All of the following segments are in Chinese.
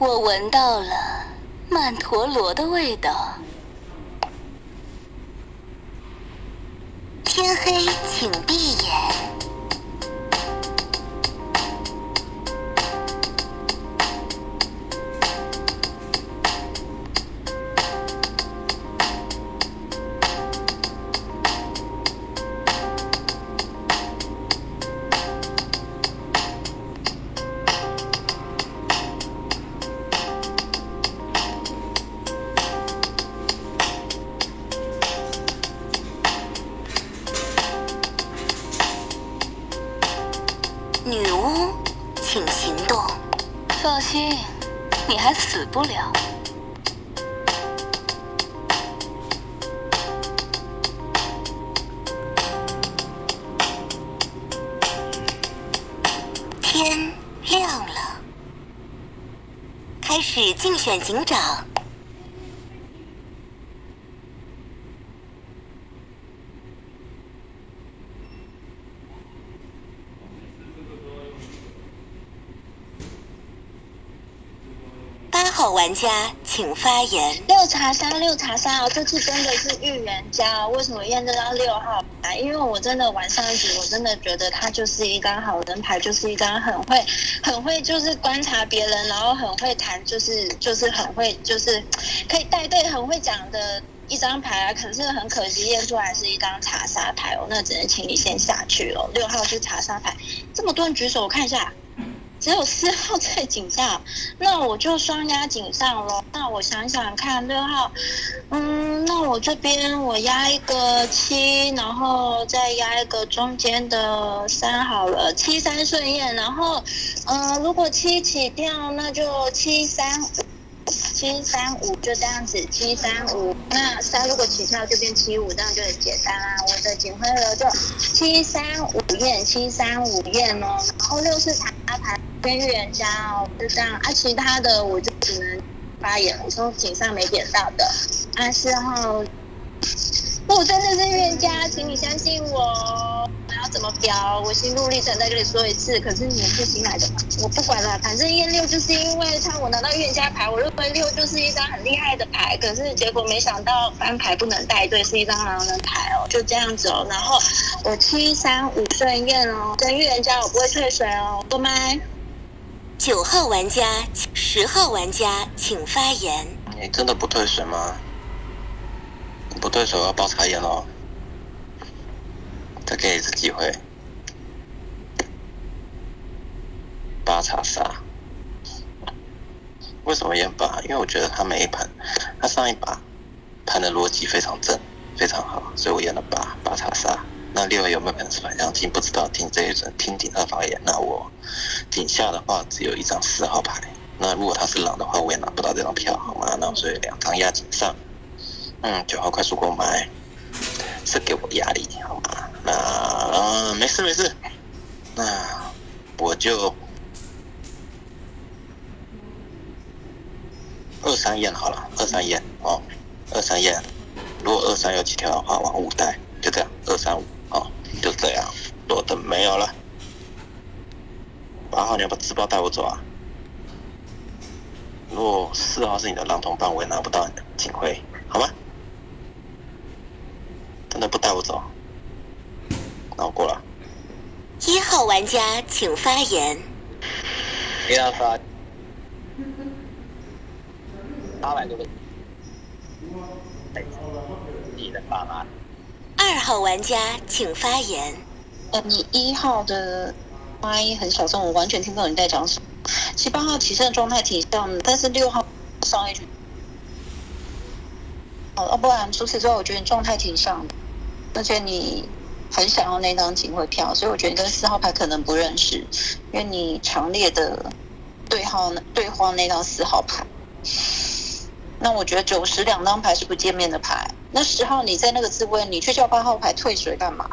我闻到了曼陀罗的味道。天黑，请闭眼。请发言。六查三，六查三哦，这次真的是预言家。为什么验证到六号牌？因为我真的玩上一局，我真的觉得他就是一张好人牌，就是一张很会、很会就是观察别人，然后很会谈，就是就是很会就是可以带队，很会讲的一张牌啊。可是很可惜验出来是一张查杀牌哦，那只能请你先下去了。六号是查杀牌，这么多人举手，我看一下。只有四号在井上，那我就双压井上喽。那我想想看，六号，嗯，那我这边我压一个七，然后再压一个中间的三好了，七三顺验。然后，嗯，如果七起跳，那就七三，七三五就这样子，七三五。那三如果起跳就变七五，这样就很简单啊。我的警徽流就七三五验，七三五验哦。然后六是查牌。跟预言家哦，就这样啊，其他的我就只能发言。我说井上没点到的，啊四号，我真的是预言家，请你相信我。我要怎么标？我心路历程再跟你说一次。可是你是新来的嘛，我不管了，反正验六就是因为他我拿到预言家牌，我认为六就是一张很厉害的牌。可是结果没想到翻牌不能带队，是一张狼人牌哦，就这样子哦。然后我七三五顺验哦，跟预言家我不会退水哦，不麦。九号玩家、十号玩家，请发言。你真的不退水吗？不对手，要包茶烟哦。再给你一次机会。八查杀。为什么验八？因为我觉得他每一盘，他上一把盘的逻辑非常正，非常好，所以我验了八八查杀。那六有没有可能是反向金？不知道。听这一阵，听顶他发言，那我。井下的话只有一张四号牌，那如果他是狼的话，我也拿不到这张票，好吗？那所以两张压井上，嗯，九号快速购买，是给我压力，好吗？那嗯，没事没事，那我就二三验好了，二三验哦，二三验，如果二三有几条的话，往五带，就这样，二三五哦，就这样，多的没有了。八号，你要把自爆带我走啊！如果四号是你的狼同伴，我也拿不到你的警徽，好吗？真的不带我走，那我过了。一号玩家请发言。一号发。八百多个。你的爸妈。二号玩家请发言。呃，你一号的。发音很小声，我完全听不懂你在讲什么。七八号起身的状态挺像的，但是六号上一局，哦，不然除此之外，我觉得你状态挺像的，而且你很想要那张警徽票，所以我觉得你跟四号牌可能不认识，因为你强烈的对号对换那张四号牌。那我觉得九十两张牌是不见面的牌，那十号你在那个自问，你去叫八号牌退水干嘛？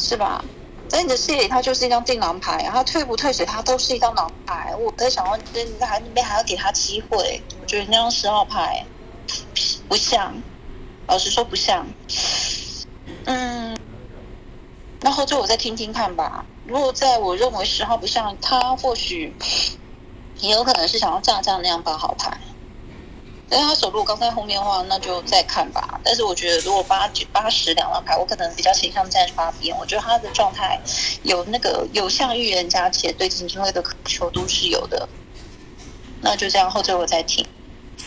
是吧？在你的视野里，它就是一张定狼牌，他退不退水，它都是一张狼牌。我在想，问，你在还那边还要给他机会？我觉得那张十号牌不像，老实说不像。嗯，那后最我再听听看吧。如果在我认为十号不像，他或许也有可能是想要炸炸那样八号牌。但他手如果刚在后面的话，那就再看吧。但是我觉得，如果八九八十两张牌，我可能比较倾向站八边。我觉得他的状态有那个有像预言家，且对金金会的渴求度是有的。那就这样，后最后再听。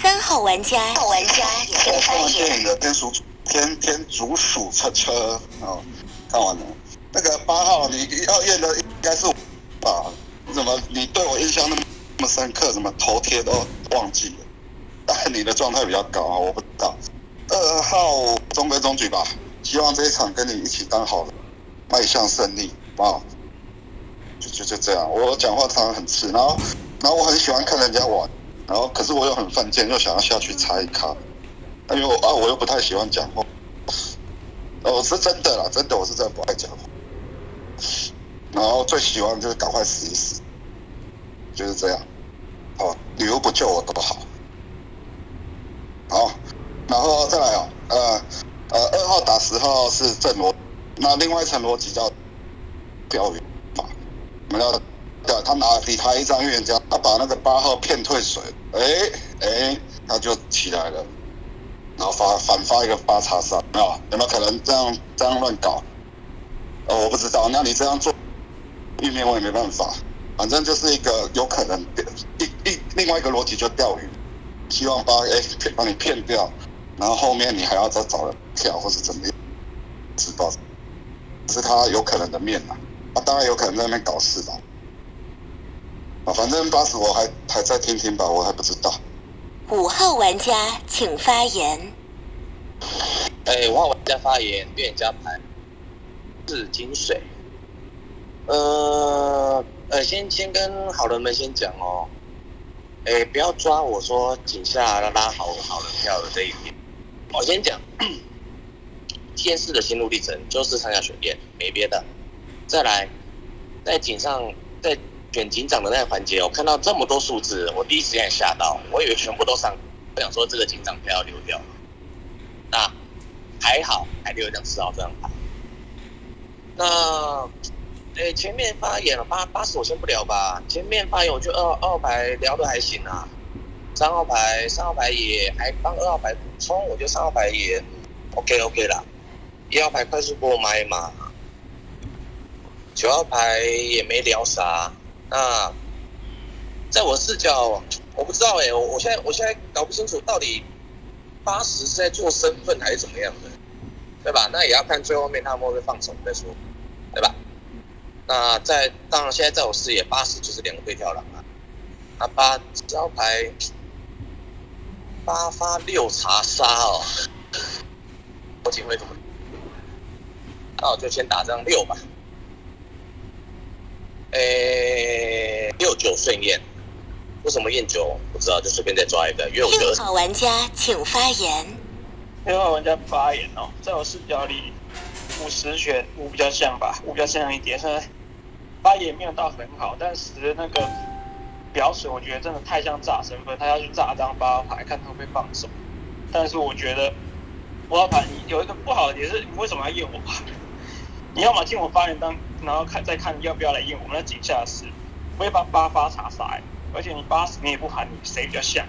三号玩家，号玩家，请发我看完电言。影的天竺天天竺鼠车车哦，看完了。那个八号，你要验的应该是我吧？你怎么你对我印象那么那么深刻？怎么头贴都忘记了？但你的状态比较高啊，我不知道。二号中规中矩吧，希望这一场跟你一起当好人，迈向胜利啊！就就就这样，我讲话常常很刺，然后然后我很喜欢看人家玩，然后可是我又很犯贱，又想要下去猜卡，因为我啊我又不太喜欢讲话，哦是真的啦，真的我是真的不爱讲话，然后最喜欢就是赶快死一死，就是这样，哦礼物不救我都好，好，然后再来哦，呃呃二号打十号是正逻，那另外一层逻辑叫钓鱼法，我们要对，他拿比他一张预言家，他把那个八号骗退水，哎哎，他就起来了，然后发反发一个八叉三，没有？有没有可能这样这样乱搞？哦，我不知道，那你这样做，玉面我也没办法，反正就是一个有可能一一另外一个逻辑就钓鱼，希望把哎骗把你骗掉，然后后面你还要再找人跳或是怎么样，知道？是他有可能的面啊，他当然有可能在那边搞事吧。啊，反正八十我还还在听听吧，我还不知道。五号玩家请发言。哎，五号玩家发言，预言家牌是金水。呃呃，先先跟好人们先讲哦，哎，不要抓我说井下拉好好人票的这一点。我先讲，天使的心路历程就是参加选练，没别的。再来，在井上在选警长的那个环节，我看到这么多数字，我第一时间也吓到，我以为全部都上，我想说这个警长票要溜掉。那还好，还留一张四号这张牌。那，诶，前面发言了八八十，我先不聊吧。前面发言，我觉得二二号牌聊的还行啊。三号牌，三号牌也还帮二号牌补充，我觉得三号牌也 OK OK 啦。一号牌快速过麦嘛。九号牌也没聊啥。那在我视角，我不知道哎、我我现在我现在搞不清楚到底八十是在做身份还是怎么样的，对吧？那也要看最后面他们会不会放手再说，对吧？那在当然现在在我视野，八十就是两个对跳狼啊。那八招牌八发六查杀哦，我警会怎么？那我就先打张六吧。诶，六九顺验，为什么验九？不知道，就随便再抓一个，因为我觉六得号玩家请发言。六号玩家发言哦，在我视角里，五十选五比较像吧，五比较像一点。虽然发言没有到很好，但是那个表水我觉得真的太像炸身份，他要去炸张八号牌，看他会不会放手。但是我觉得五号牌你有一个不好的点是，你为什么要验我？你要么进我发言当，然后看再看要不要来验我们的井下是，不会把八发查杀、欸，而且你八十你也不喊你谁比较像。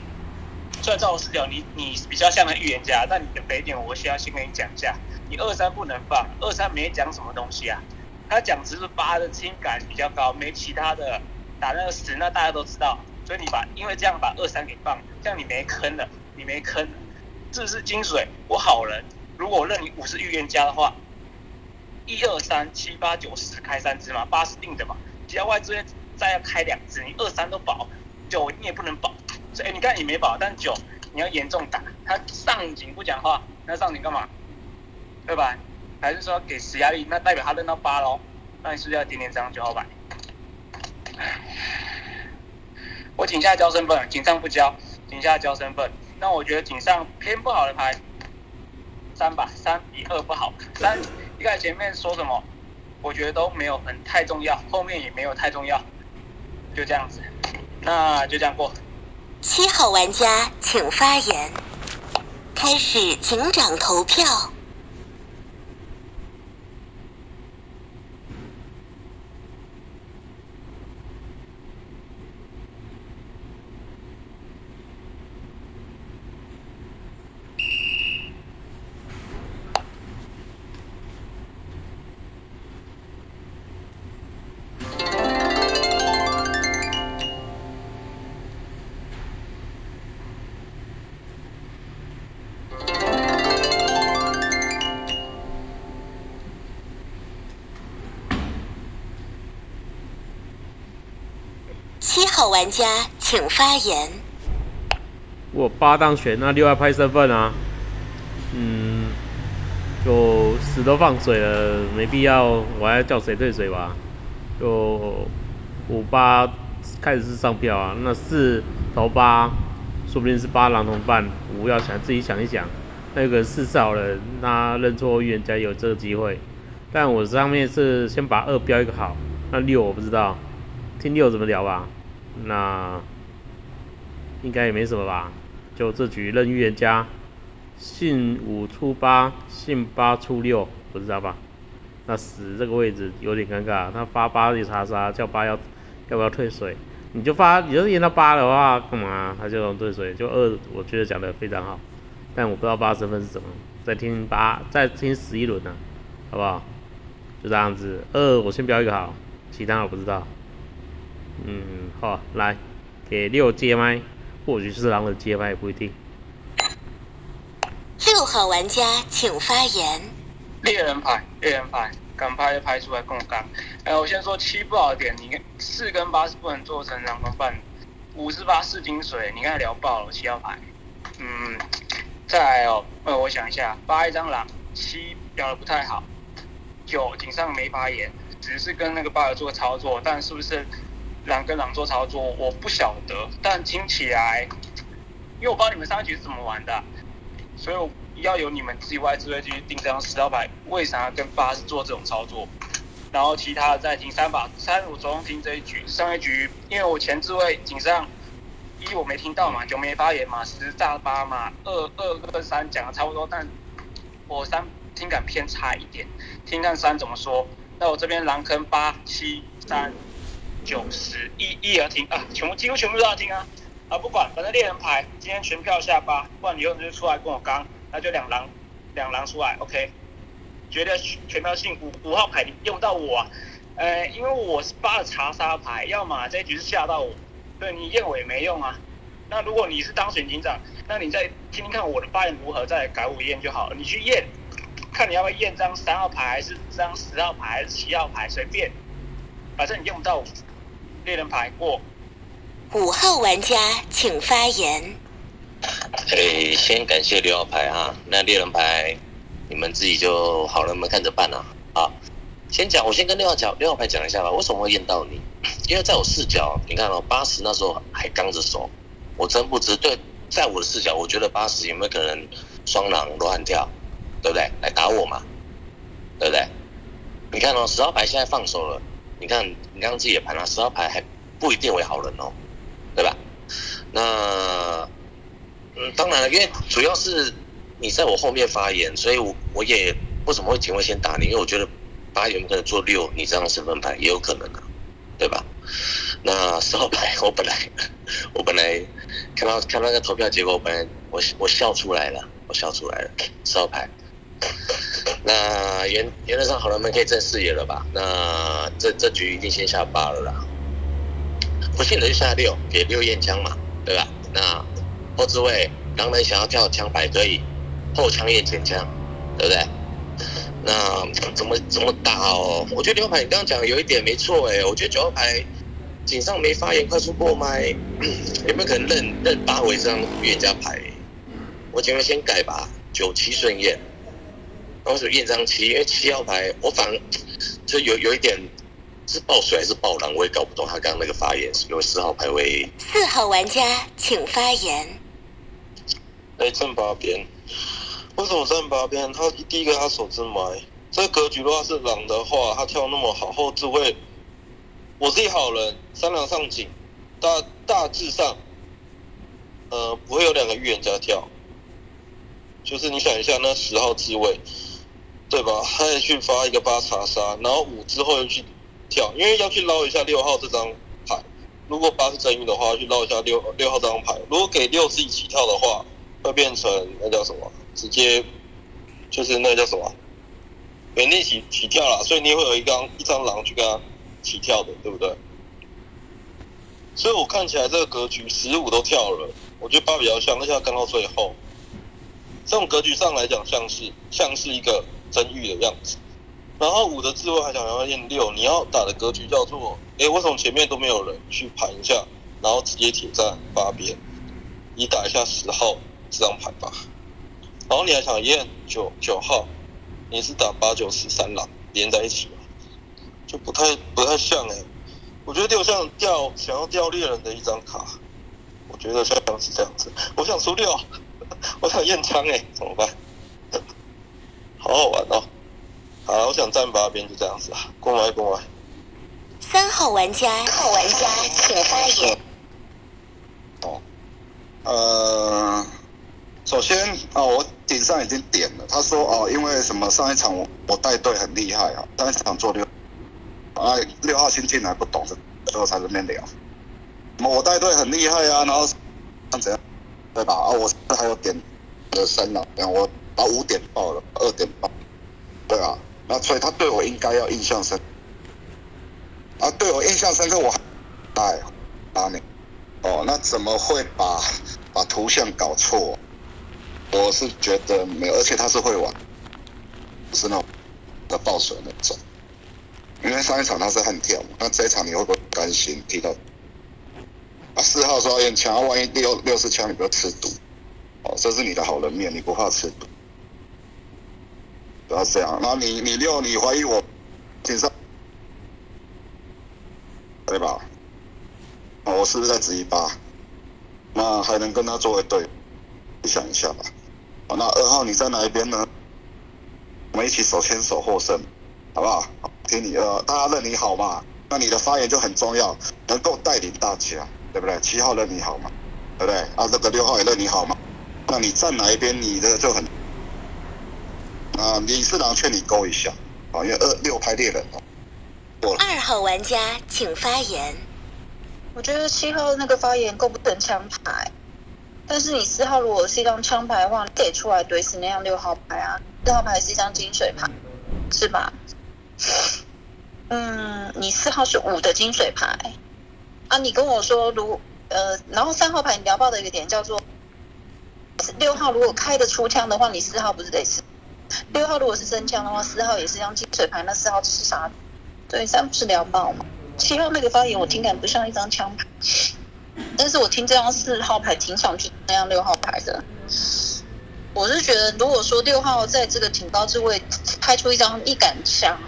虽然照我视角，你你比较像个预言家，但你的北点我需要先跟你讲一下，你二三不能放，二三没讲什么东西啊，他讲只是八的听感比较高，没其他的打那个十，那大家都知道，所以你把因为这样把二三给放，这样你没坑了，你没坑了，是不是金水？我好人，如果我认你五是预言家的话，一二三七八九十开三支嘛，八是定的嘛，其他外资再要开两支，你二三都保，九你也不能保。所以、你看你没保，但九你要严重打，他上警不讲话，那上警干嘛？对吧？还是说给十压力？那代表他扔到八喽？那你是不是要点点这张九号牌？我井下交身份，井上不交，井下交身份。那我觉得井上偏不好的牌，三吧，三比二不好。三一开始前面说什么，我觉得都没有很太重要，后面也没有太重要，就这样子。那就这样过。七号玩家请发言。开始警长投票。玩家请发言。我八当选，那六要拍身份啊。嗯，就死都放水了，没必要，我还要叫谁退水吧？就五八开始是上票啊，那四投八，说不定是八狼同伴，五要想自己想一想。那个四少人，他认错预言家有这个机会，但我上面是先把二标一个好，那六我不知道，听六怎么聊吧。那应该也没什么吧，就这局认预言家，信五出八，信八出六，不知道吧？那死这个位置有点尴尬，他发八就查杀，叫八要要不要退水？你就发，你就验到八的话，干嘛他就能退水？就二，我觉得讲的非常好。但我不知道八身份是什么，再听八，再听十一轮呢，好不好？就这样子，二我先标一个好，其他我不知道。嗯，好，来给六接麦，或许是狼的接麦也不一定。六号玩家请发言。猎人牌，猎人牌，敢拍就拍出来跟我干。哎，我先说七不好的点，你看四跟八是不能做成狼同伴，五是八四金水，你刚才聊爆了七号牌，嗯。再来哦，呃，我想一下，八一张狼，七聊的不太好，九井上没发言，只是跟那个八尔做操作，但是不是狼跟狼做操作，我不晓得，但听起来，因为我不知道你们上一局是怎么玩的，所以要由你们自己外置位去定这张十号牌，为啥跟八是做这种操作，然后其他的再听三把三，我着重听这一局，上一局因为我前置位井上。一我没听到嘛，九没发言嘛，十炸八嘛，二二跟三讲的差不多，但我三听感偏差一点，听看三怎么说。那我这边狼坑八七三九十一一要听啊，全部几乎全部都要听啊。啊不管，反正猎人牌今天全票下八，不然以后你就出来跟我刚，那就两狼两狼出来，OK，绝对全票性五五号牌你用到我，啊，呃因为我是八的查杀牌，要么这一局是吓到我。对你验尾没用啊，那如果你是当选警长，那你再听听看我的发言如何，再改我验就好了。你去验，看你要不要验张三号牌，还是张十号牌，还是七号牌，随便，反正你用不到我。猎人牌过。五号玩家请发言。诶，先感谢六号牌啊，那猎人牌你们自己就好了，你们看着办啊。好，先讲，我先跟六号讲，六号牌讲一下吧，为什么会验到你？因为在我视角，你看哦，八十那时候还刚着手，我真不知对，在我的视角，我觉得八十有没有可能双狼乱跳，对不对？来打我嘛，对不对？你看哦，十号牌现在放手了，你看你刚刚自己也盘了，十号牌还不一定为好人哦，对吧？那嗯，当然了，因为主要是你在我后面发言，所以我我也为什么会警卫先打你？因为我觉得八有可能做六，你这张身份牌也有可能啊，对吧？那十号牌，我本来我本来看到看到那个投票结果，本来我我笑出来了，我笑出来了。十号牌，那原原则上好了，我们可以正视野了吧？那这这局一定先下八了啦，不信的就下六，给六验枪嘛，对吧？那后置位狼人想要跳枪牌可以，后枪验前枪，对不对？那怎么怎么打哦？我觉得六牌你刚刚讲有一点没错哎，我觉得九号牌。井上没发言，快速过麦，有没有可能认认八为这张预言家牌？我前面先改吧，九七顺验，然后是验张七，因为七号牌我反就有有一点是爆水还是爆狼，我也搞不懂他刚刚那个发言是因为四号牌为。四号玩家请发言。哎，正八边，为什么正八边？他第一个他手自埋，这格局的话是狼的话，他跳那么好，后置位。我自己好人，三狼上井，大大致上，呃，不会有两个预言家跳，就是你想一下，那十号置位，对吧？他也去发一个八查杀，然后五之后又去跳，因为要去捞一下六号这张牌。如果八是真预的话，去捞一下六六号这张牌。如果给六自己起跳的话，会变成那叫什么？直接就是那叫什么？原地起起跳了，所以你会有一张一张狼去跟他。起跳的，对不对？所以我看起来这个格局十五都跳了，我觉得八比较像，而且刚到最后，这种格局上来讲像是像是一个真玉的样子。然后五的智慧还想要验六，你要打的格局叫做，哎，为什么前面都没有人去盘一下然后直接铁站八边，你打一下十号这张牌吧。然后你还想验九九号，你是打八九十三狼连在一起吗？就不太不太像哎、我觉得六像掉想要掉猎人的一张卡，我觉得像是这样子。我想出六，我想验枪哎、怎么办？好好玩哦。好了，我想站八边就这样子啊，过来过来。三号玩家，号玩家请发言。哦呃，首先哦，我顶上已经点了，他说哦，因为什么上一场我我带队很厉害啊，上一场做六，啊六号新进来不懂，最后才在那边聊。什么我带队很厉害啊，然后怎样，对吧？啊，我还有点的三了，然后我把五点爆了，二点爆，对啊，那所以他对我应该要印象深，啊，对我印象深刻，我哎，打你。哦，那怎么会把把图像搞错？我是觉得没有，而且他是会玩，不是那种的爆水那种。因为上一场他是悍跳嘛，那这一场你会不会甘心踢到？啊，四号说要验枪，万一六六四枪你不要吃毒，哦，这是你的好人面，你不怕吃毒，不要这样。然后你你六你怀疑我顶上，对吧？我是不是在质疑八？那还能跟他作为对，你想一下吧。哦，那二号你在哪一边呢？我们一起手牵手获胜，好不好？听你的，大家认你好嘛？那你的发言就很重要，能够带领大家，对不对？七号认你好嘛？对不对？啊，这个六号也认你好嘛？那你站哪一边，你的就很啊，李四郎劝你勾一下啊，因为二六拍猎人哦，过了。二号玩家请发言。我觉得七号那个发言够不成枪牌，但是你四号如果是一张枪牌的话，你给出来怼死那样六号牌啊，六号牌是一张金水牌，是吧？嗯，你四号是五的金水牌啊，你跟我说如呃，然后三号牌你聊爆的一个点叫做六号如果开得出枪的话，你四号不是得死？六号如果是真枪的话，四号也是一张金水牌，那四号是啥？对，三不是聊爆吗？七号那个发言我听感不像一张枪牌，但是我听这张四号牌挺想听那样六号牌的。我是觉得，如果说六号在这个挺高之位拍出一张一杆枪，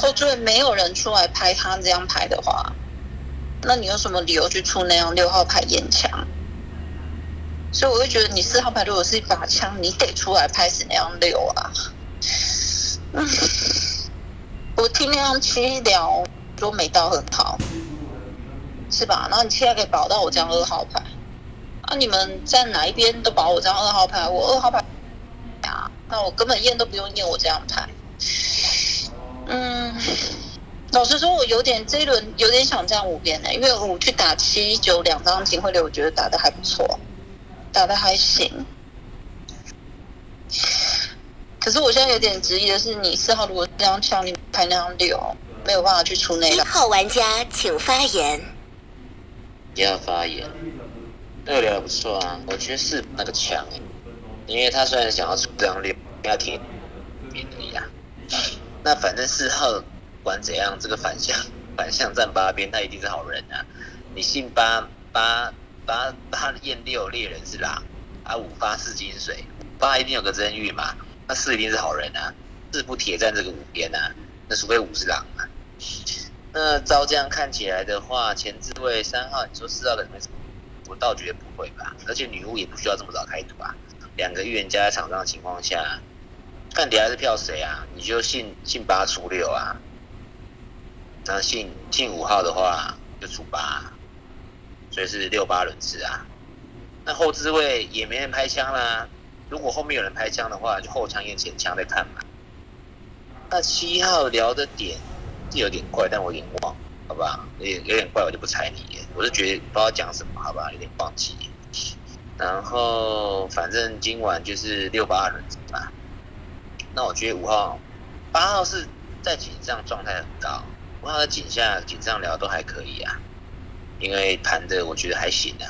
后置位没有人出来拍他这张牌的话，那你有什么理由去出那样六号牌验枪？所以我会觉得，你四号牌如果是一把枪，你得出来拍死那样六啊。嗯，我听那样七聊说没到很好，是吧？然后你现在可以保到我这张二号牌，啊，你们站哪一边都保我这张二号牌，我二号牌啊，那我根本验都不用验我这张牌。嗯，老实说，我有点这一轮有点想站五边的、因为五去打七九两张警徽流，我觉得打的还不错，打的还行。可是我现在有点质疑的是，你四号如果这张枪你拍那张六，没有办法去出那个。一号玩家请发言。要发言，那个聊得不错啊，我觉得是那个强欸因为他虽然想要出这张六，要贴免而已啊。那反正四号管怎样，这个反向反向站八边，他一定是好人啊。你信八八八八验六猎人是狼，啊五发是金水，八一定有个真玉嘛，那四一定是好人啊。四不铁站这个五边啊，那除非五是狼啊。那照这样看起来的话，前置位三号，你说四号可能会，我倒觉得不会吧。而且女巫也不需要这么早开图啊。两个预言家在场上的情况下，看底下是票谁啊？你就信信八出六啊。那信信五号的话就出八，所以是六八轮次啊。那后置位也没人拍枪啦。如果后面有人拍枪的话，就后枪验前枪再看嘛。那七号聊的点是有点怪，但我有点忘，好吧？有点有点怪，我就不猜你耶。我是觉得不知道讲什么，好吧？有点忘记。然后反正今晚就是六八轮次嘛。那我觉得五号、八号是在井上状态很高，五号在井下、井上聊都还可以啊，因为盘的我觉得还行啊，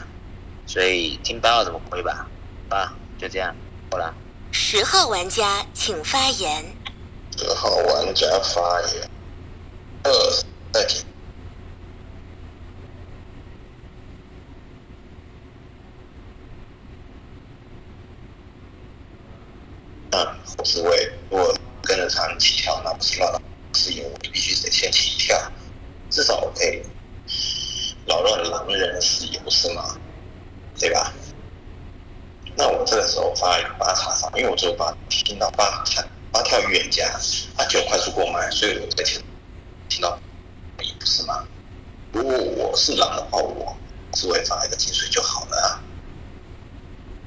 所以听八号怎么回吧，啊，就这样，好了。十号玩家请发言。十号玩家发言。二，再见。啊，我是为我跟着他们起跳，那不是乱了，是有必须得先起跳，至少得。扰乱狼人的视野，不是吗？对吧？那我这个时候发一个八叉杀，因为我只有八听到八跳八跳预言家，八九快速购买，所以我在前听到你不是吗？如果我是狼的话，我只会发一个金水就好了啊，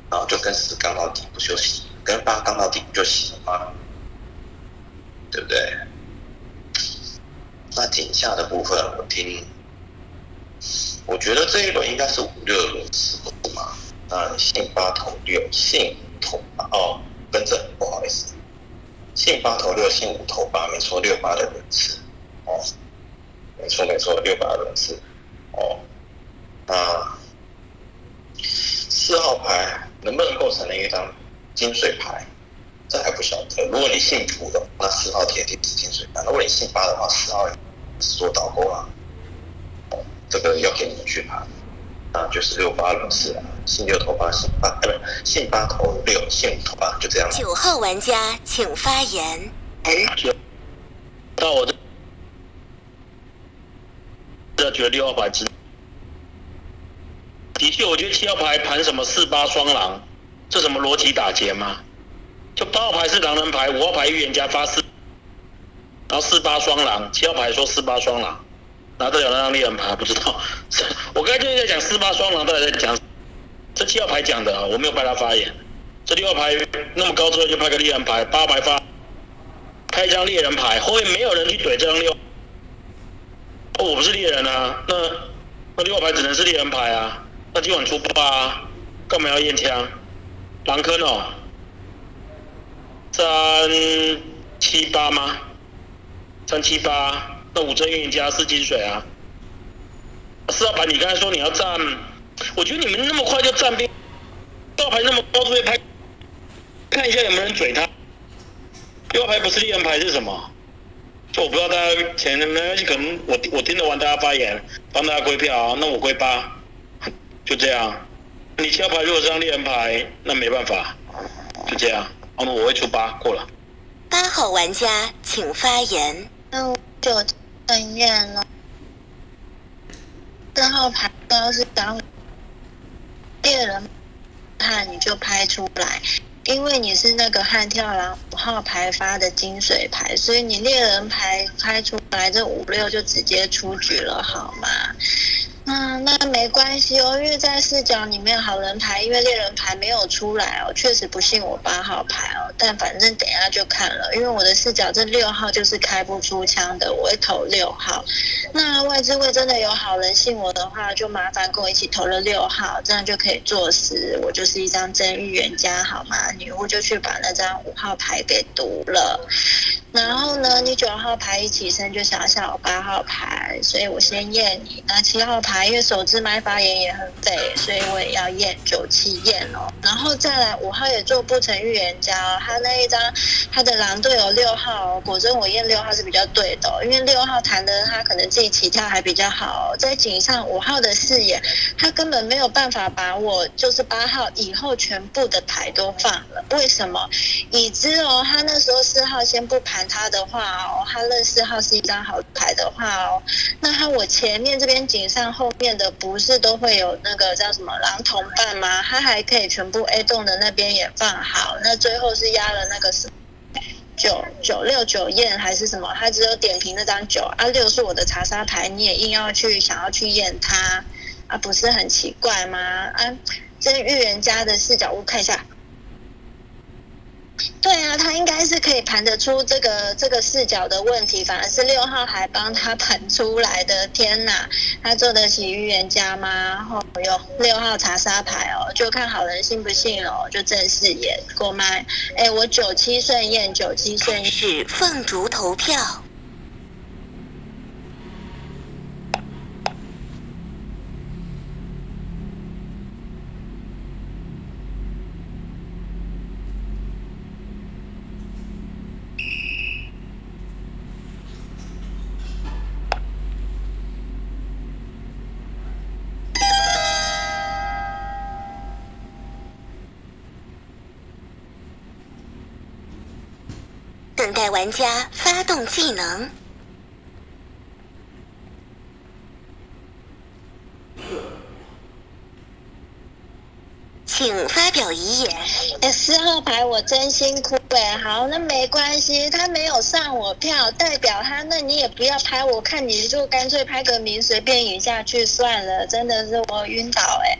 然后就跟十刚到底不就行，跟八刚到底不就行了吗？对不对？那井下的部分我听，我觉得这一轮应该是五六轮次嘛。那信八投六，信五投八哦，更正，不好意思，信八投六，信五投八，没错，六八的轮次哦，没错没错，六八的轮次哦。那四号牌能不能构成了一张金水牌？这还不晓得。如果你信五的，那四号铁定是金水牌；如果你信八的话，四号是做倒钩了。这个要给你们去盘。啊就是六八轮次啊，信六投八，信八，呃，不，信八投六，信五投八，就这样。九号玩家请发言。哎，到我的，这觉得六号牌值。的确，我觉得七号牌盘什么四八双狼，这什么逻辑打劫吗？就八号牌是狼人牌，五号牌预言家发四，然后四八双狼，七号牌说四八双狼，拿得了那张猎人牌不知道。我刚才就是在讲四八双狼，到底在讲这七号牌讲的，我没有派他发言。这六号牌那么高之后就派个猎人牌，八号牌发开一张猎人牌，后面没有人去怼这张六，哦，我不是猎人啊，那那六号牌只能是猎人牌啊。那今晚出八，干嘛要验枪？狼坑哦，三七八吗？三七八，那五成运营加四金水啊。四号牌，你刚才说你要站，我觉得你们那么快就站兵，四号牌那么高，就会拍，看一下有没有人嘴他。六号牌不是猎人牌是什么？就我不知道大家前没关系，可能我我听得完大家发言，帮大家归票啊，那我归八。就这样，你七号牌如果是张猎人牌，那没办法，就这样。那么我会出八过了。八号玩家请发言。那我就正验了。四号牌要是当猎人派，你就拍出来，因为你是那个悍跳狼五号牌发的金水牌，所以你猎人牌拍出来，这五六就直接出局了，好吗？嗯，那没关系哦，因为在视角里面好人牌，因为猎人牌没有出来哦，确实不信我八号牌哦，但反正等一下就看了，因为我的视角这六号就是开不出枪的，我会投六号。那外置位真的有好人信我的话，就麻烦跟我一起投了六号，这样就可以坐实我就是一张真预言家，好吗？女巫就去把那张五号牌给读了。然后呢，你九号牌一起身就想想我八号牌，所以我先验你。那七号牌因为手指麦发言也很废，所以我也要验九七验哦。然后再来五号也做不成预言家哦，他那一张他的狼队友六号，果真我验六号是比较对的，因为六号弹的他可能自己起跳还比较好，在井上五号的视野，他根本没有办法把我就是八号以后全部的牌都放了。为什么？已知哦，他那时候四号先不盘。他的话哦，他认四号是一张好牌的话哦，那他我前面这边井上后后面的不是都会有那个叫什么狼同伴吗？他还可以全部 A 栋的那边也放好，那最后是压了那个是九九六九验还是什么？他只有点评那张九啊六是我的查杀牌，你也硬要去想要去验他啊，不是很奇怪吗？啊，这是预言家的视角我看一下。对啊，他应该是可以盘得出这个这个视角的问题，反而是六号还帮他盘出来的。天哪，他做得起预言家吗？哦哟，六号查杀牌哦，就看好人信不信哦，就正式演过麦。哎，我九七顺验，九七顺是凤竹投票。玩家发动技能，请发表遗言。哎，四号牌我真辛苦哎，好，那没关系，他没有上我票，代表他，那你也不要拍，我看你就干脆拍个名，随便赢下去算了，真的是我晕倒哎，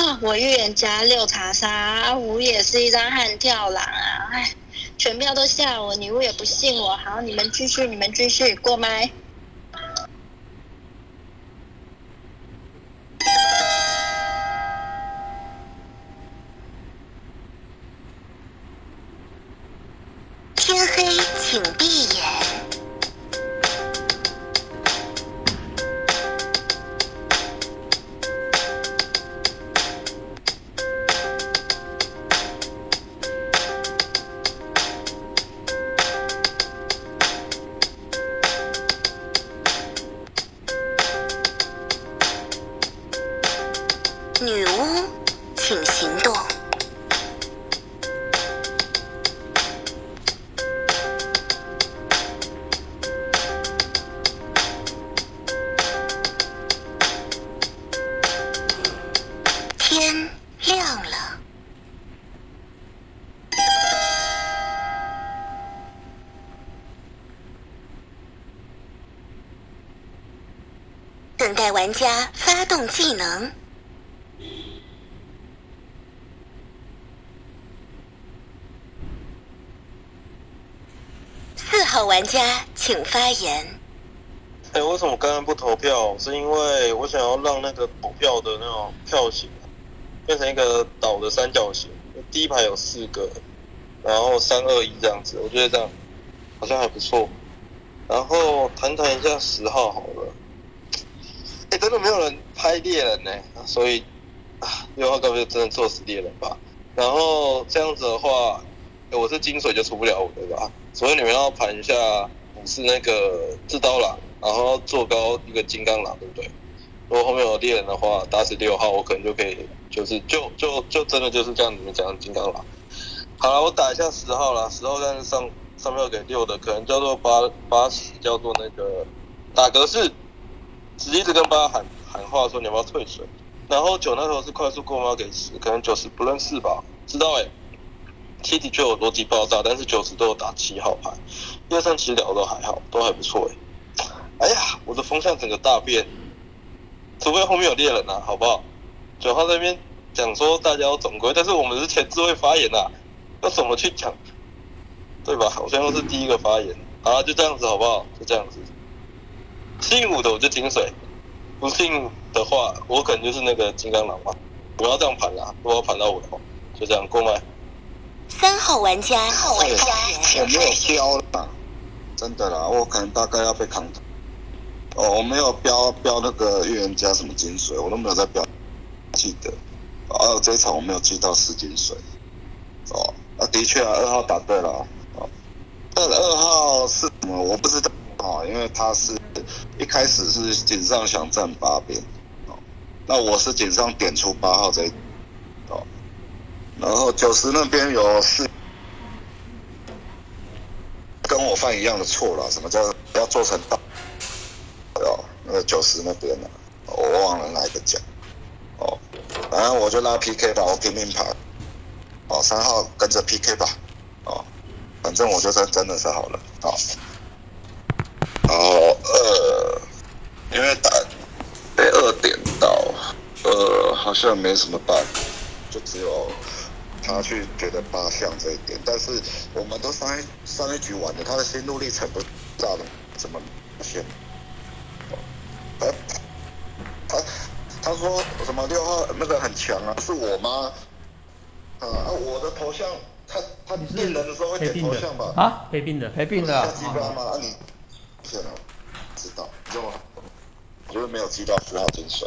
啊，我预言家六查杀，五也是一张悍跳狼啊，哎，全票都吓我，女巫也不信我，好，你们继续，你们继续过麦。言。哎、为什么刚刚不投票？是因为我想要让那个投票的那种票型啊变成一个倒的三角形，第一排有四个，然后三二一这样子，我觉得这样好像还不错。然后谈谈一下十号好了。哎、真的没有人拍猎人呢、所以啊，六号该不会真的做死猎人吧？然后这样子的话，哎我是金水就出不了五的吧？所以你们要盘一下，我是那个制刀狼，然后做高一个金刚狼，对不对？如果后面有猎人的话，打死六号，我可能就可以，就是就就就真的就是这样你们讲的金刚狼。好了，我打一下十号啦，十号但是上上票给六的，可能叫做八八十，叫做那个打格式，只一直跟八喊喊话说你要不要退水。然后九那头是快速过猫给十，可能九十不认识吧，知道哎、七的确有逻辑爆炸，但是九十都有打七号牌，二三其实聊的还好，都还不错哎、哎呀，我的风向整个大变，除非后面有猎人啊，好不好？九号那边讲说大家要总归，但是我们是前置会发言啊，要怎么去讲？对吧？我现在是第一个发言，好了，就这样子好不好？就这样子。信我的我就金水，不信的话，我可能就是那个金刚狼嘛。我要这样盘啦，如果要盘到我的话，就这样过麦。三号玩家号玩家。我没有标啦，真的啦，我可能大概要被扛。哦，我没有标标那个预言家什么金水，我都没有在标，记得。哦，这一场我没有记到四金水。哦，啊，的确啊，二号答对了。哦，但二号是什么？我不知道哦，因为他是一开始是井上想站八边，哦，那我是井上点出八号这一，哦，然后九十那边有四。跟我犯一样的错了，什么叫要做成大？哦，那个九十那边呢、我忘了哪一个奖。哦，反正我就拉 PK 吧，我拼命跑。哦，三号跟着 PK 吧。哦，反正我就真真的是好了。哦，然后呃，因为打被二点到，呃，好像没什么办法，就只有他去觉得八项这一点，但是我们都上一上一局玩的，他的心路历程不大的，怎么先？他他他说什么六号那个很强啊，是我吗？啊啊，我的头像，他他你人的时候会点头像吧？啊，陪病的，陪病的啊下，鸡巴吗？啊你骗了，知道，就我觉得没有记到十号金水。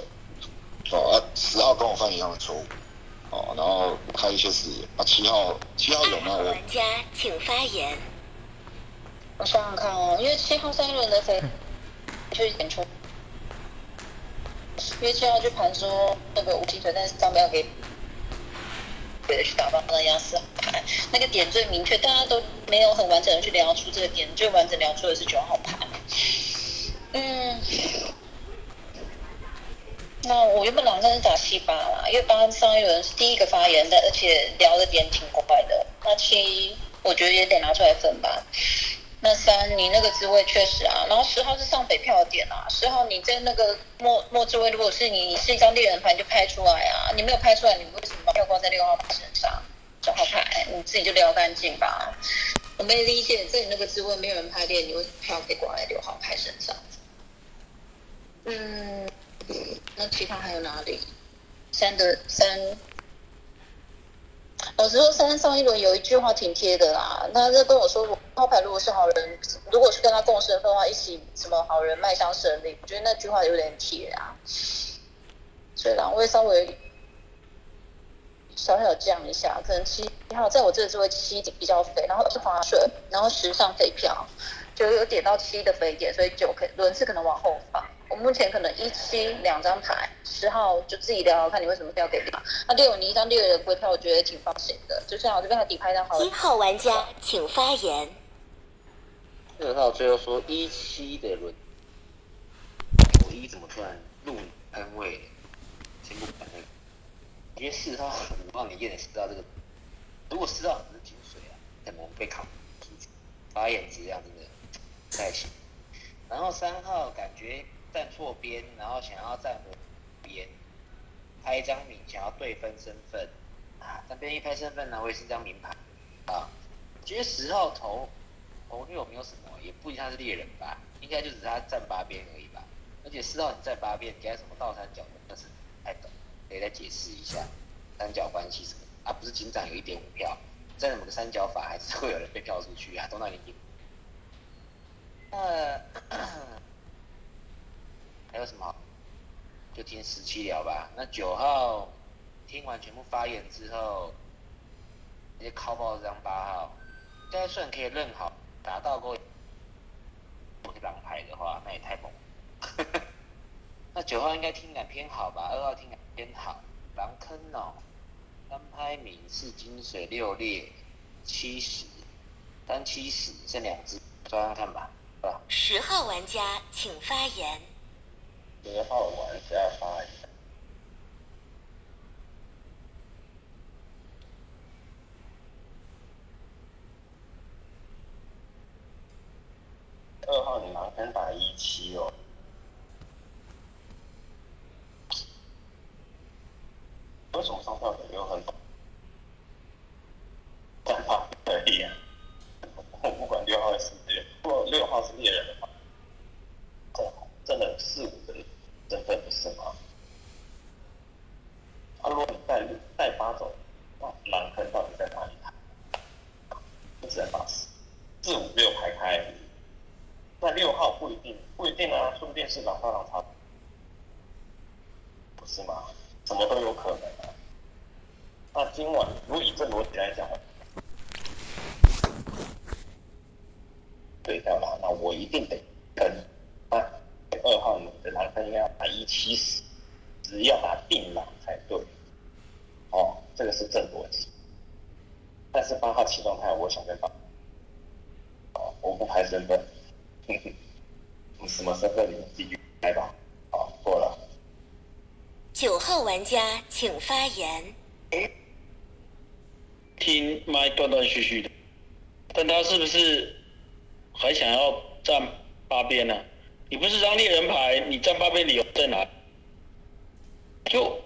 哦啊，十号跟我犯一样的错误。哦，然后开一些视野。啊，七号七号有吗？我二玩家请发言。我想想看哦，因为七号三轮的飞去演出，因为七号去盘说那个无薪水，但是上面要给的去打爆那压四号牌，那个点最明确，大家都没有很完整的去聊出这个点，最完整聊出的是九号牌。嗯，那我原本打算是打七八啦，因为八上一轮是第一个发言的，而且聊的点挺快的。那七我觉得也得拿出来分吧。那三，你那个职位确实啊，然后十号是上北票的点啊，十号你在那个末末置位，如果是你你是一张猎人牌，就拍出来啊，你没有拍出来，你为什么把票挂在六号牌身上？九号牌你自己就撩干净吧。我没理解，在你那个职位没有人拍猎，你为什么票可以挂在六号牌身上？嗯，那其他还有哪里？三的三。老实说，三上一轮有一句话挺贴的啦，他就跟我说，我号牌如果是好人，如果是跟他共生的话，一起什么好人迈向胜利，我觉得那句话有点贴啊。所以两位稍微小小降一下，可能七号在我这只会七比较肥，然后是滑顺，然后十上肥票，就有点到七的肥点，所以九可轮次可能往后放。我目前可能一七两张牌，十号就自己聊聊看你为什么非要给六。那六你一张六的归票，我觉得挺放心的。就像我这边还底牌一张好。一号玩家请发言。六号最后说一七的轮，我一怎么突然入安慰？先不管那个，因为四号五号你验的四号这个，如果四号只是金水啊，可能被考发言质量真的不太行。然后三号感觉。站错边，然后想要站我边，拍一张名，想要对分身份啊。站边一拍身份呢，我也是张名牌啊。其实十号头头六没有什么，也不一定是猎人吧，应该就只是他站八边而已吧。而且四号你站八边，加什么倒三角的，那是太懂，可以再解释一下三角关系什么啊？不是警长有一点五票，站什么个三角法，还是会有人被票出去啊？都那里赢。那。还有什么？就听十七聊吧。那九号听完全部发言之后，直接敲爆这张八号，应该算可以认好，达到过不是狼牌的话，那也太猛。那九号应该听感偏好吧？二号听感偏好。狼坑哦，单拍名是金水六列七十，单七十剩两只，抓上看吧，十号玩家请发言。十号玩家发言。二号你盲先打一七哦。为什么上票没有很多？三号可以啊。我不管六号是猎，如果六号是猎人的话，真真的四五个真的不是吗？啊，如果你带带八走，那狼坑到底在哪里？不只能把四四五六排开，那六号不一定不一定啊，说不定是狼八狼差，不是吗？什么都有可能啊。那今晚如果以这逻辑来讲，对掉了，那我一定得跟他应该要打一七十。只要打定狼才对，哦，这个是正逻辑。但是八号启动态，我想跟八，哦，我不拍身份，你什么身份你们自己拍吧。好，过了。九号玩家请发言。听麦断断续续的，但他是不是还想要站八边呢？你不是张猎人牌，你站八边理由在哪？就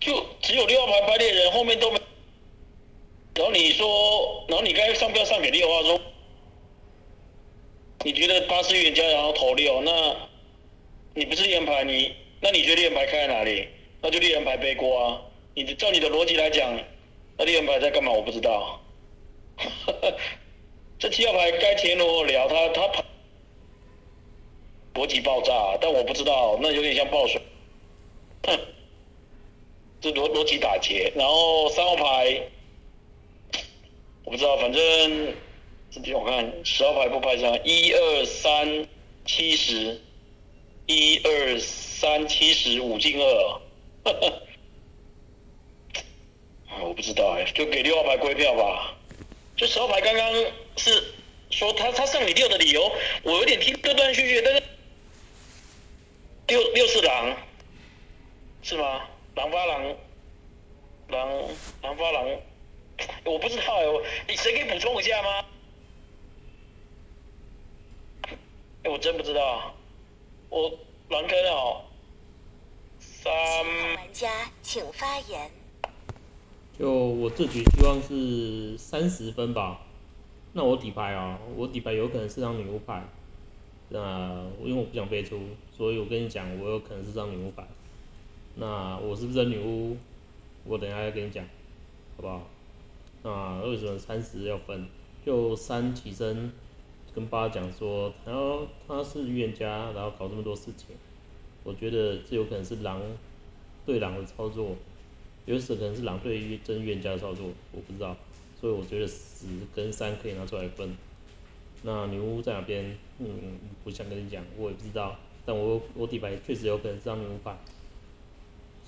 就只有六号牌拍猎人，后面都没。然后你说，然后你该上票上给六号说，你觉得八是预言家，然后投六，那你不是猎人牌，你那你觉得猎人牌开在哪里？那就猎人牌背锅啊！你照你的逻辑来讲，那猎人牌在干嘛？我不知道。这七号牌该田螺聊，他他逻辑爆炸，但我不知道，那有点像爆水。哼，这逻逻辑打结，然后三号牌，我不知道，反正这边我看十号牌不拍上，一二三七十，一二三七十五进二，我 我不知道哎，就给六号牌归票吧。就十号牌刚刚是说他他上你六的理由，我有点听断断续续，但是六六是狼，是吗？狼发狼，狼狼发狼，我不知道哎，我你谁可以补充一下吗？哎，我真不知道，我狼坑哦。三玩家请发言。就我这局希望是三十分吧。那我底牌啊，我底牌有可能是张女巫牌。那因为我不想背出，所以我跟你讲，我有可能是张女巫牌。那我是不是女巫？我等下再跟你讲，好不好？那为什么三十要分？就三起身跟八讲说，然后他是预言家，然后搞这么多事情。我觉得这有可能是狼对狼的操作，有时可能是狼对真预言家的操作，我不知道。所以我觉得十跟三可以拿出来分。那女巫在哪边？嗯，不想跟你讲，我也不知道。但我我底牌确实有可能是张女巫牌，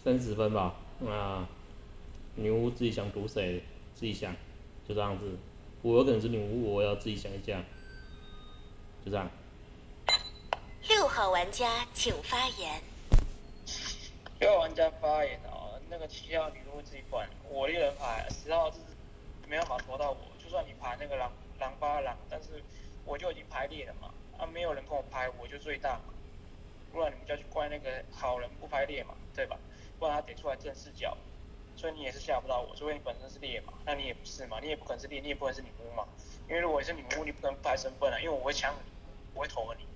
三十分吧。那女巫自己想赌谁？自己想，就这样子。我有可能是女巫，我要自己想一下。就这样。六号玩家请发言。六号玩家发言哦，那个七号女巫自己管，我一人牌十号是没办法拖到我，就算你排那个狼狼八狼，但是我就已经排列了嘛，啊没有人跟我排，我就最大嘛，不然你们就要去怪那个好人不排列嘛，对吧？不然他得出来正视角，所以你也是吓不到我，除非你本身是猎嘛，那你也不是嘛，你也不可能是猎，你也不可能是女巫嘛，因为如果是女巫，你不能不排身份啊，因为我会抢你，我会投你。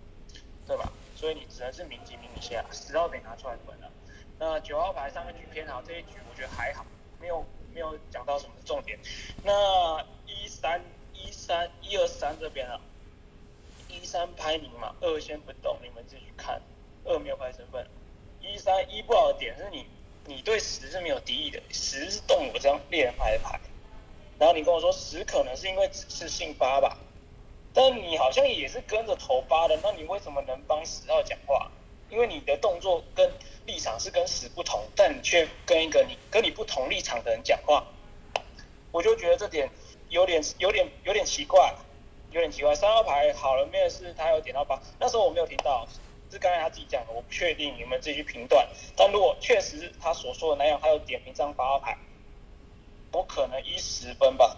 对吧？所以你只能是明级明一下，十号得拿出来分了。那九号牌上个局偏好，这一局我觉得还好，没有没有讲到什么重点。那一三一三一二三这边啊，一三排名嘛，二先不动，你们自己去看。二没有排身份，一三一不好的点是你你对十是没有敌意的，十是动我这张猎人牌的牌。然后你跟我说十可能是因为只是姓八吧？但你好像也是跟着投八的，那你为什么能帮十号讲话？因为你的动作跟立场是跟十不同，但你却跟一个你跟你不同立场的人讲话，我就觉得这点有点有点有点奇怪，有点奇怪。三号牌好人面是他有点到八，那时候我没有听到，是刚才他自己讲的，我不确定，你们自己去评断。但如果确实他所说的那样，他有点评这张八号牌，我可能一十分吧，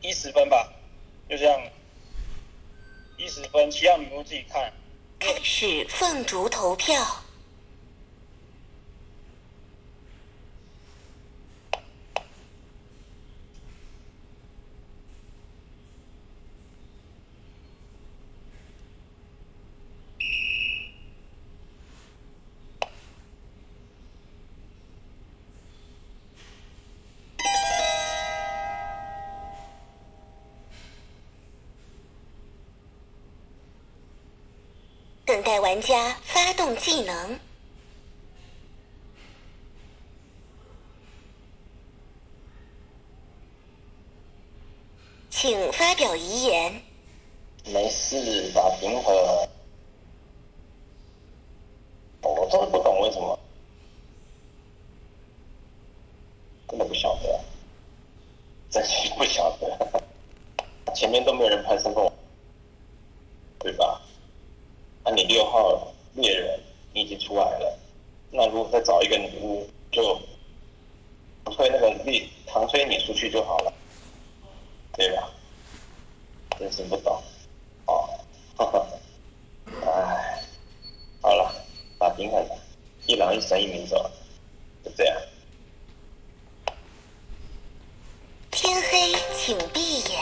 一十分吧，就这样。一十分，其他你们自己看。开始凤竹投票。等待玩家发动技能，请发表遗言。没事，打平和。我真的不懂为什么，根本不晓得，真心不晓得。前面都没有人拍身份，对吧？那你六号猎人你已经出来了，那如果再找一个女巫，就推那个猎唐推你出去就好了，对吧？真是不懂，哦，哈哈，唉，好了，打平衡了，一狼一神一明走，就这样。天黑，请闭眼。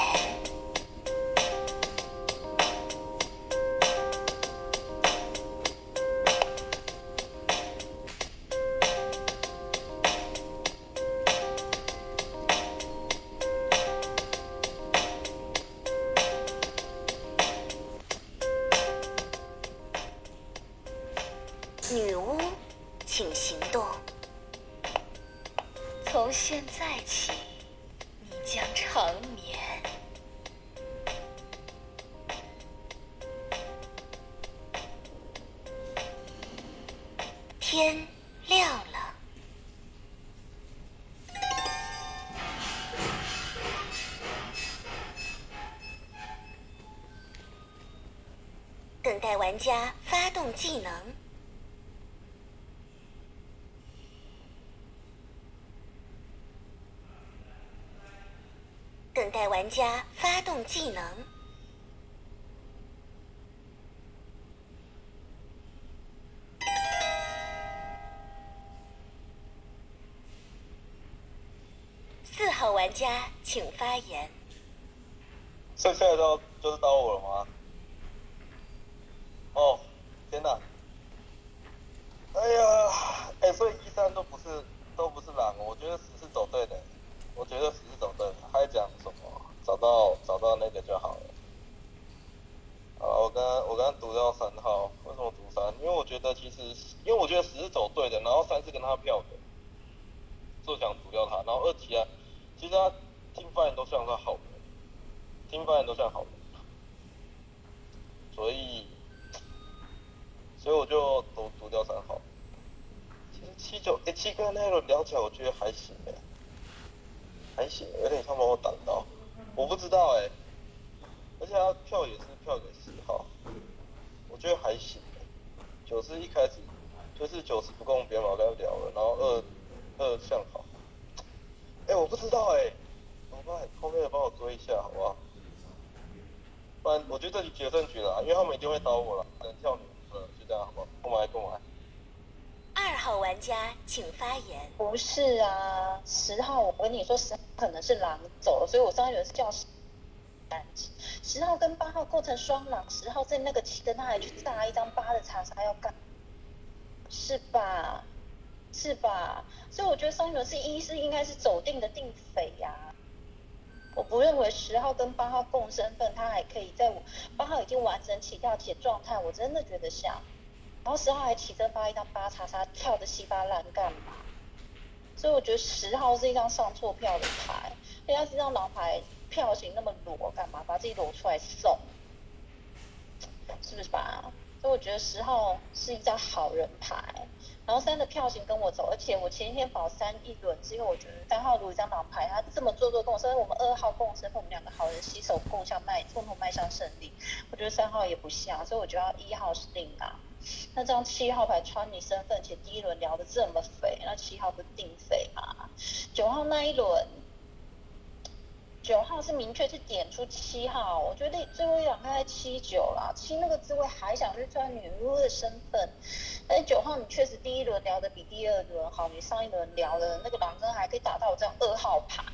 家，请发言。剩下的都就是到我了吗？哦，天哪！哎呀，哎，所以一三都不是都不是狼，我觉得十是走对的，我觉得十是走对的。还讲什么？找到找到那个就好了。啊，我刚刚我刚刚读到三号，为什么读三？因为我觉得其实，因为我觉得十是走对的，然后三是跟他票的，就想读掉他。然后二七啊，其实他听发言都算他好人，听发言都算好人，所以所以我就读读掉三号。其实七九哎七跟那一轮聊起来，我觉得还行哎，还行，有点像把我挡到，我不知道哎，而且他票也是票给十号，我觉得还行，九是一开始就是九十不共边嘛，我跟他聊了，然后二二向好，哎我不知道哎，怎么办？后面的帮我追一下好不好？不然我觉得这里决胜局了，因为他们一定会刀我了，可能跳女了，就这样好不好？购买购买。二号玩家请发言。不是啊，十号我跟你说，十号可能是狼走了，所以我上一轮是叫十。十号跟八号构成双狼，十号在那个七跟他还去炸一张八的查杀要干，是吧？是吧？所以我觉得上一轮是一是应该是走定的定匪呀、我不认为十号跟八号共身份，他还可以在我八号已经完整起跳且状态，我真的觉得像。然后十号还起身发一张八叉叉，跳的稀巴烂干嘛？所以我觉得十号是一张上错票的牌，人家这张狼牌票型那么裸，干嘛把自己裸出来送？是不是吧？所以我觉得十号是一张好人牌，然后三的票型跟我走，而且我前一天保三一轮之后，我觉得三号如果一张狼牌，他这么做作跟我说，我们二号共生，我们两个好人携手共向迈，共同迈向胜利。我觉得三号也不像，所以我觉得一号是定狼。那张七号牌穿你身份，且第一轮聊得这么肥，那七号不定肥吗？九号那一轮。九号是明确去点出七号，我觉得最后一两开在七九啦，七那个滋味还想去穿女巫的身份，但是九号你确实第一轮聊的比第二轮好，你上一轮聊的那个狼真还可以打到我这样二号牌，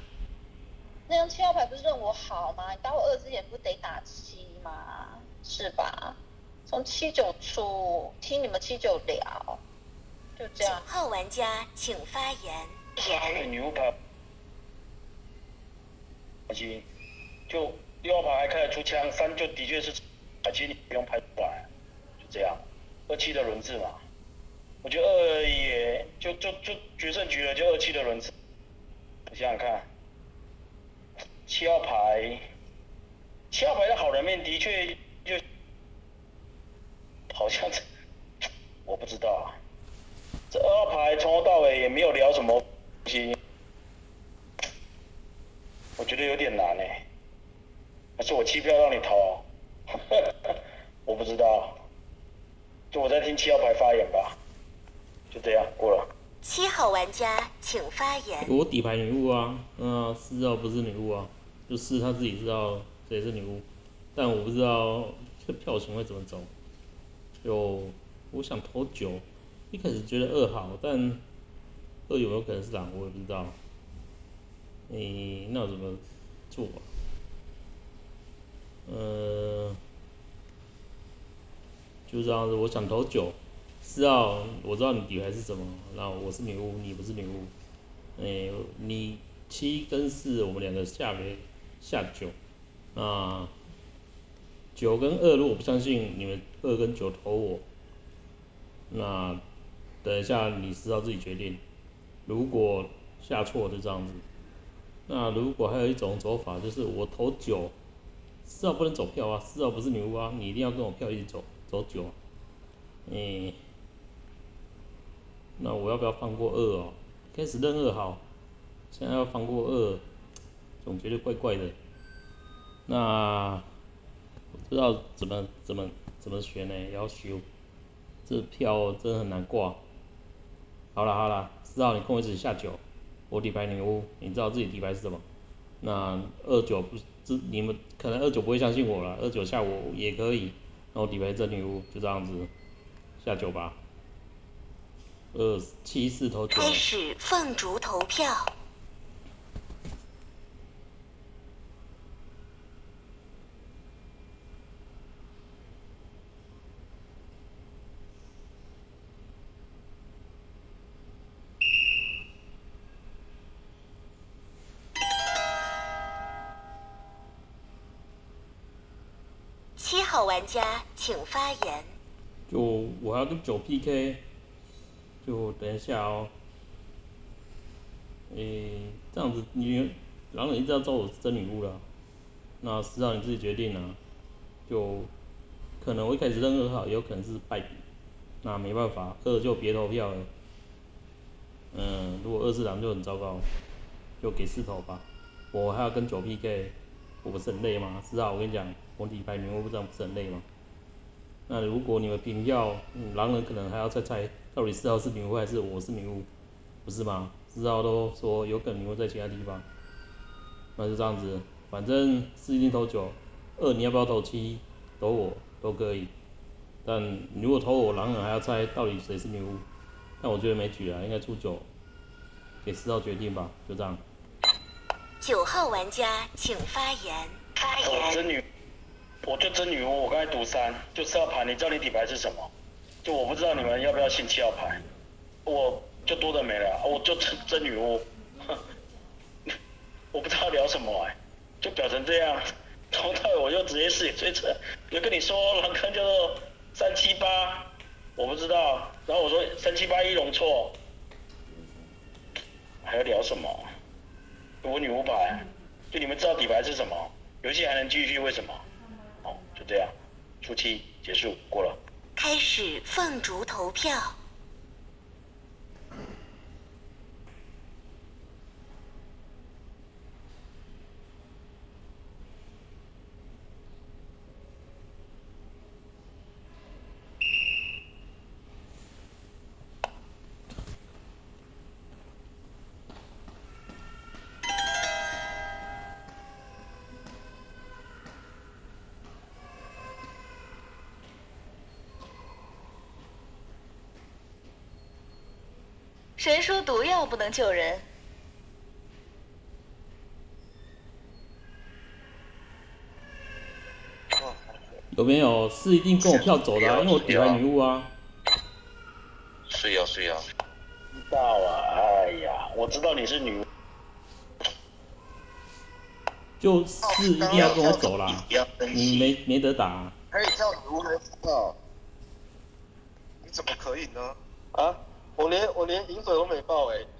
那张七号牌不是任我好吗？你打我二之前不得打七吗？是吧？从七九出听你们七九聊，就这九样。号玩家请发言。言女巫牌，放心就六号牌还开得出枪，三就的确是，啊，其实你不用拍出来，就这样，二七的轮次嘛，我觉得二也就就就决胜局了，就二七的轮次，你想想看，七号牌，七号牌的好人面的确就好像这我不知道啊，这二号牌从头到尾也没有聊什么东西，我觉得有点难哎、还是我弃票让你投？我不知道，就我在听七号牌发言吧，就这样过了。七号玩家请发言。我底牌女巫啊，那四号不是女巫啊，就是他自己知道谁是女巫，但我不知道这票型会怎么走。就我想投九，一开始觉得二好，但二有没有可能是狼，我也不知道。诶、那怎么做啊？呃，就这样子，我想投九，四号我知道你底牌是什么，那我是女巫，你不是女巫。诶、你七跟四我们两个下没下九，那九跟二如果不相信你们二跟九投我，那等一下你四号自己决定。如果下错就这样子，那如果还有一种走法就是我投九，四号不能走票啊，四号不是女巫啊，你一定要跟我票一起走，走九。诶、那我要不要放过二哦？开始认二好，现在要放过二，总觉得怪怪的。那不知道怎么怎么怎么选呢？要修，这票真的很难挂。好了好了，四号你跟我一起下九，我底牌女巫，你知道自己底牌是什么？那二九不这你们可能二九不会相信我了，二九下我也可以，然后底牌真女巫就这样子下九吧。二七四投九，开始放逐投票。玩家请发言。就我要跟九 PK，就等一下哦。诶，这样子你狼人一直要招我真女巫了，那十号你自己决定啊。就可能我一开始扔二号，也有可能是败笔，那没办法，二就别投票了。嗯，如果二是狼就很糟糕，就给四投吧。我还要跟九 PK，我不是很累吗？十号我跟你讲，我底牌女巫这样不是很累吗？那如果你们平票，狼人可能还要再猜到底四号是女巫还是我是女巫，不是吗？四号都说有可能女巫在其他地方，那就这样子，反正四一定投九，二你要不要投七，投我都可以。但如果投我，狼人还要猜到底谁是女巫，但我觉得没举啊，应该出九，给四号决定吧，就这样。九号玩家请发言。发言。真女。我就真女巫，我刚才读三，就四号牌，你知道你底牌是什么？就我不知道你们要不要信七号牌，我就多的没了，我就真真女巫，我不知道聊什么哎，就表成这样，从头到尾我就直接视野追测，有跟你说狼坑叫做三七八，我不知道，然后我说三七八一容错，还要聊什么？我女巫牌，就你们知道底牌是什么？游戏还能继续，为什么？就这样，初期结束过了。开始放逐投票。毒药不能救人？有没有是一定跟我票走的啊？因为我点了女巫啊。是呀是呀。知道啊，哎呀，我知道你是女巫。就是一定要跟我走啦，你没没得打。可以跳女巫黑道，你怎么可以呢？啊，我连我连饮水都没报哎。